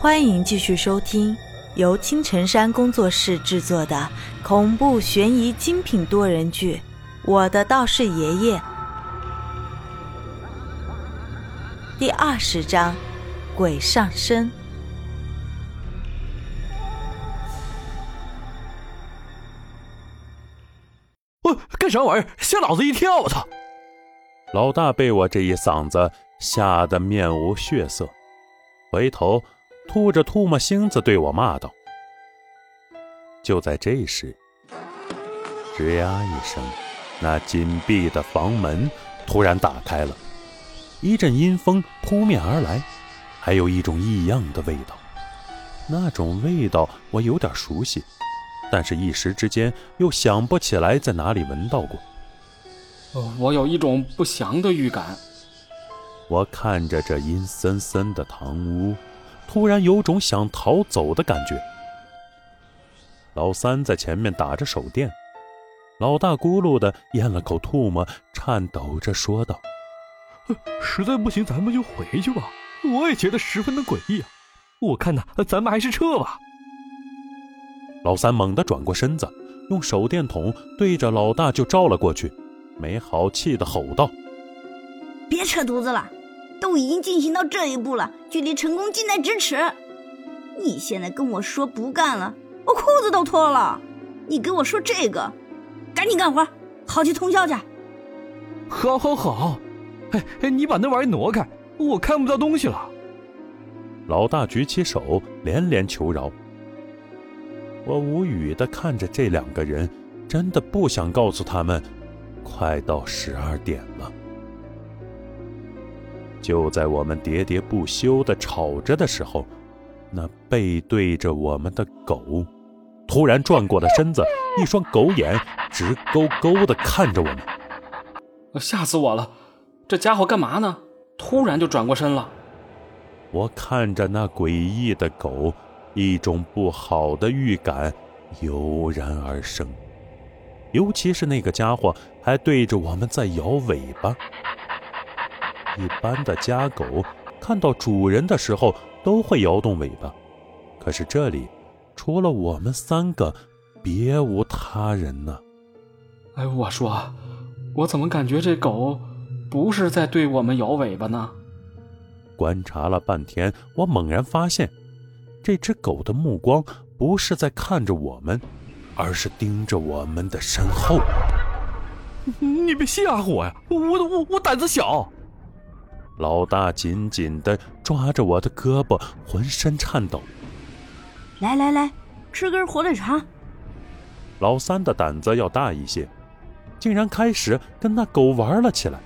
欢迎继续收听由青城山工作室制作的恐怖悬疑精品多人剧《我的道士爷爷》第二十章：鬼上身。我干啥玩意儿？吓老子一跳！我操！老大被我这一嗓子吓得面无血色，回头。吐着唾沫星子对我骂道：“就在这时，吱呀一声，那紧闭的房门突然打开了，一阵阴风扑面而来，还有一种异样的味道。那种味道我有点熟悉，但是一时之间又想不起来在哪里闻到过。我有一种不祥的预感。我看着这阴森森的堂屋。”突然有种想逃走的感觉。老三在前面打着手电，老大咕噜的咽了口唾沫，颤抖着说道：“实在不行，咱们就回去吧。我也觉得十分的诡异啊。我看呐，咱们还是撤吧。”老三猛地转过身子，用手电筒对着老大就照了过去，没好气的吼道：“别扯犊子了！”都已经进行到这一步了，距离成功近在咫尺。你现在跟我说不干了，我裤子都脱了。你给我说这个，赶紧干活，好去通宵去。好，好，好。哎哎，你把那玩意挪开，我看不到东西了。老大举起手，连连求饶。我无语的看着这两个人，真的不想告诉他们，快到十二点了。就在我们喋喋不休地吵着的时候，那背对着我们的狗突然转过了身子，一双狗眼直勾勾地看着我们。吓死我了！这家伙干嘛呢？突然就转过身了。我看着那诡异的狗，一种不好的预感油然而生。尤其是那个家伙还对着我们在摇尾巴。一般的家狗看到主人的时候都会摇动尾巴，可是这里除了我们三个，别无他人呢。哎，我说，我怎么感觉这狗不是在对我们摇尾巴呢？观察了半天，我猛然发现，这只狗的目光不是在看着我们，而是盯着我们的身后。你别吓唬我呀！我我我胆子小。老大紧紧的抓着我的胳膊，浑身颤抖。来来来，吃根火腿肠。老三的胆子要大一些，竟然开始跟那狗玩了起来。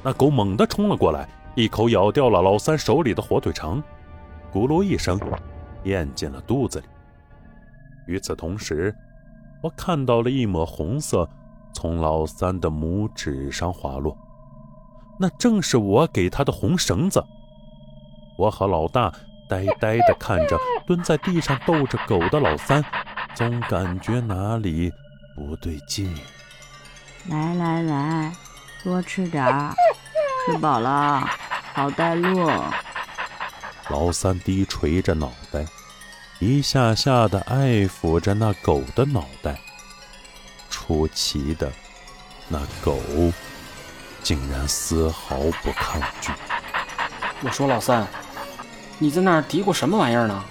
那狗猛地冲了过来，一口咬掉了老三手里的火腿肠，咕噜一声，咽进了肚子里。与此同时，我看到了一抹红色从老三的拇指上滑落。那正是我给他的红绳子。我和老大呆呆地看着蹲在地上逗着狗的老三，总感觉哪里不对劲。来来来，多吃点儿，吃饱了好带路。老三低垂着脑袋，一下下的爱抚着那狗的脑袋。出奇的，那狗。竟然丝毫不抗拒。我说老三，你在那儿嘀咕什么玩意儿呢？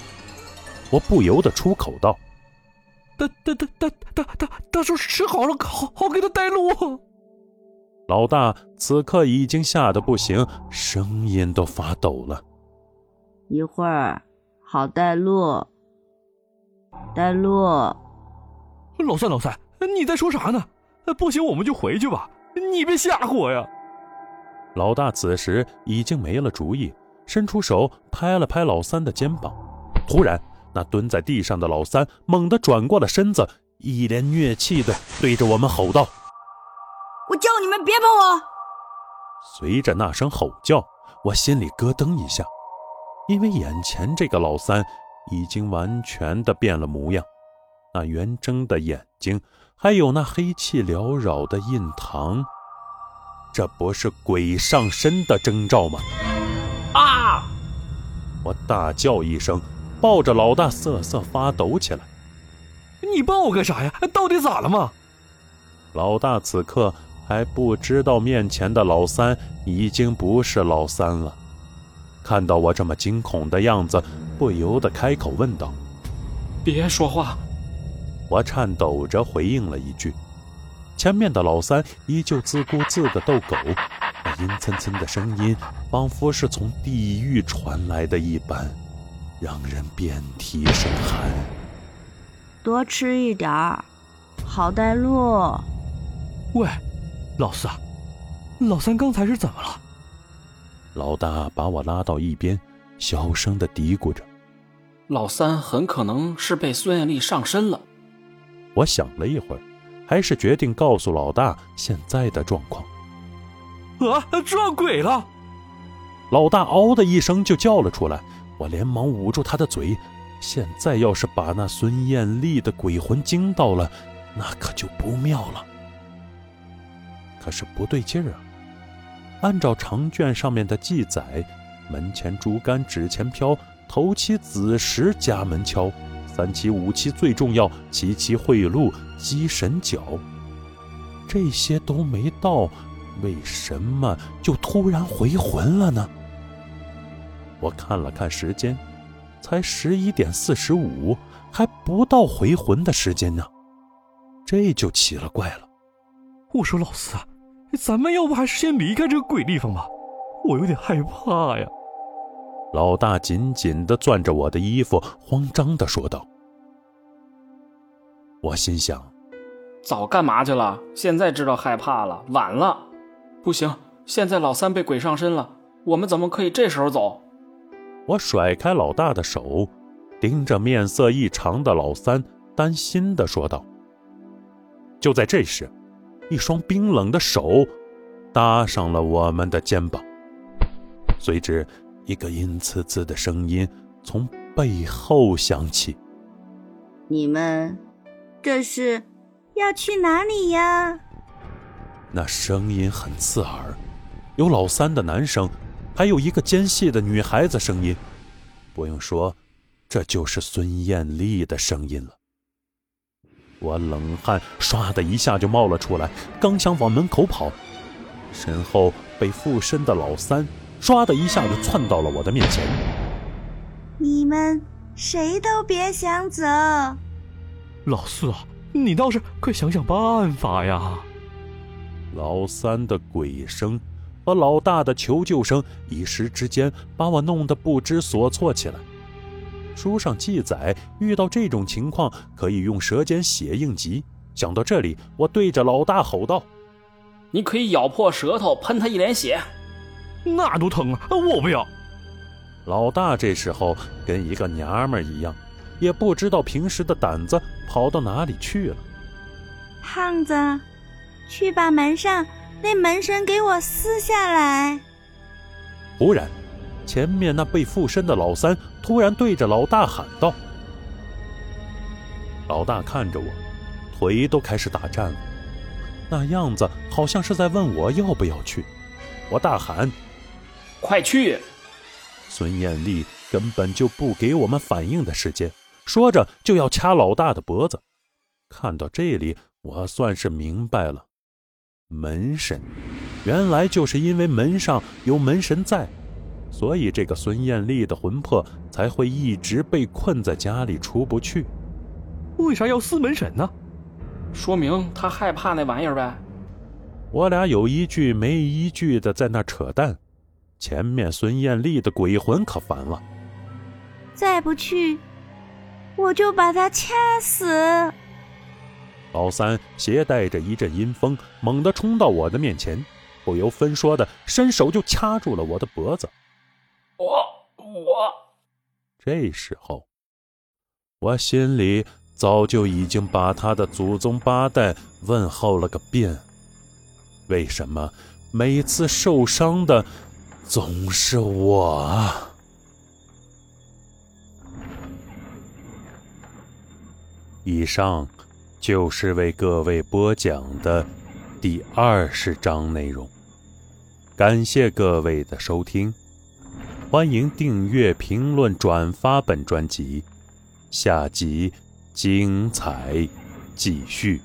我不由得出口道：“大大大大大大大叔吃好了，好好给他带路。”老大此刻已经吓得不行，声音都发抖了。一会儿好带路，带路。老三老三，你在说啥呢？不行，我们就回去吧。你别吓唬我呀！老大此时已经没了主意，伸出手拍了拍老三的肩膀。突然，那蹲在地上的老三猛地转过了身子，一脸虐气的对着我们吼道：“我叫你们别碰我！”随着那声吼叫，我心里咯噔一下，因为眼前这个老三已经完全的变了模样，那圆睁的眼睛。还有那黑气缭绕的印堂，这不是鬼上身的征兆吗？啊！我大叫一声，抱着老大瑟瑟发抖起来。你抱我干啥呀？到底咋了嘛？老大此刻还不知道面前的老三已经不是老三了，看到我这么惊恐的样子，不由得开口问道：“别说话。”我颤抖着回应了一句。前面的老三依旧自顾自地逗狗，那阴森森的声音仿佛是从地狱传来的一般，让人遍体生寒。多吃一点儿，好带路。喂，老四，老三刚才是怎么了？老大把我拉到一边，小声地嘀咕着：“老三很可能是被孙艳丽上身了。”我想了一会儿。还是决定告诉老大现在的状况。啊，撞鬼了！老大嗷的一声就叫了出来，我连忙捂住他的嘴。现在要是把那孙艳丽的鬼魂惊到了，那可就不妙了。可是不对劲儿啊！按照长卷上面的记载，门前竹竿纸钱飘，头七子时家门敲。三七五七最重要，七七贿赂鸡神脚，这些都没到，为什么就突然回魂了呢？我看了看时间，才十一点四十五，还不到回魂的时间呢，这就奇了怪了。我说老四啊，咱们要不还是先离开这个鬼地方吧，我有点害怕呀。老大紧紧地攥着我的衣服，慌张地说道：“我心想，早干嘛去了？现在知道害怕了，晚了。不行，现在老三被鬼上身了，我们怎么可以这时候走？”我甩开老大的手，盯着面色异常的老三，担心地说道。就在这时，一双冰冷的手搭上了我们的肩膀，随之。一个阴恻恻的声音从背后响起：“你们这是要去哪里呀？”那声音很刺耳，有老三的男声，还有一个尖细的女孩子声音。不用说，这就是孙艳丽的声音了。我冷汗唰的一下就冒了出来，刚想往门口跑，身后被附身的老三。唰的一下子窜到了我的面前。你们谁都别想走。老四啊，你倒是快想想办法呀！老三的鬼声和老大的求救声一时之间把我弄得不知所措起来。书上记载，遇到这种情况可以用舌尖血应急。想到这里，我对着老大吼道：“你可以咬破舌头，喷他一脸血。”那多疼啊！我不要。老大这时候跟一个娘们一样，也不知道平时的胆子跑到哪里去了。胖子，去把门上那门神给我撕下来。忽然，前面那被附身的老三突然对着老大喊道：“老大看着我，腿都开始打颤了，那样子好像是在问我要不要去。”我大喊。快去！孙艳丽根本就不给我们反应的时间，说着就要掐老大的脖子。看到这里，我算是明白了，门神原来就是因为门上有门神在，所以这个孙艳丽的魂魄才会一直被困在家里出不去。为啥要撕门神呢？说明他害怕那玩意儿呗。我俩有一句没一句的在那扯淡。前面孙艳丽的鬼魂可烦了，再不去，我就把他掐死。老三携带着一阵阴风，猛地冲到我的面前，不由分说的伸手就掐住了我的脖子。我我，这时候，我心里早就已经把他的祖宗八代问候了个遍。为什么每次受伤的？总是我。以上就是为各位播讲的第二十章内容，感谢各位的收听，欢迎订阅、评论、转发本专辑，下集精彩继续。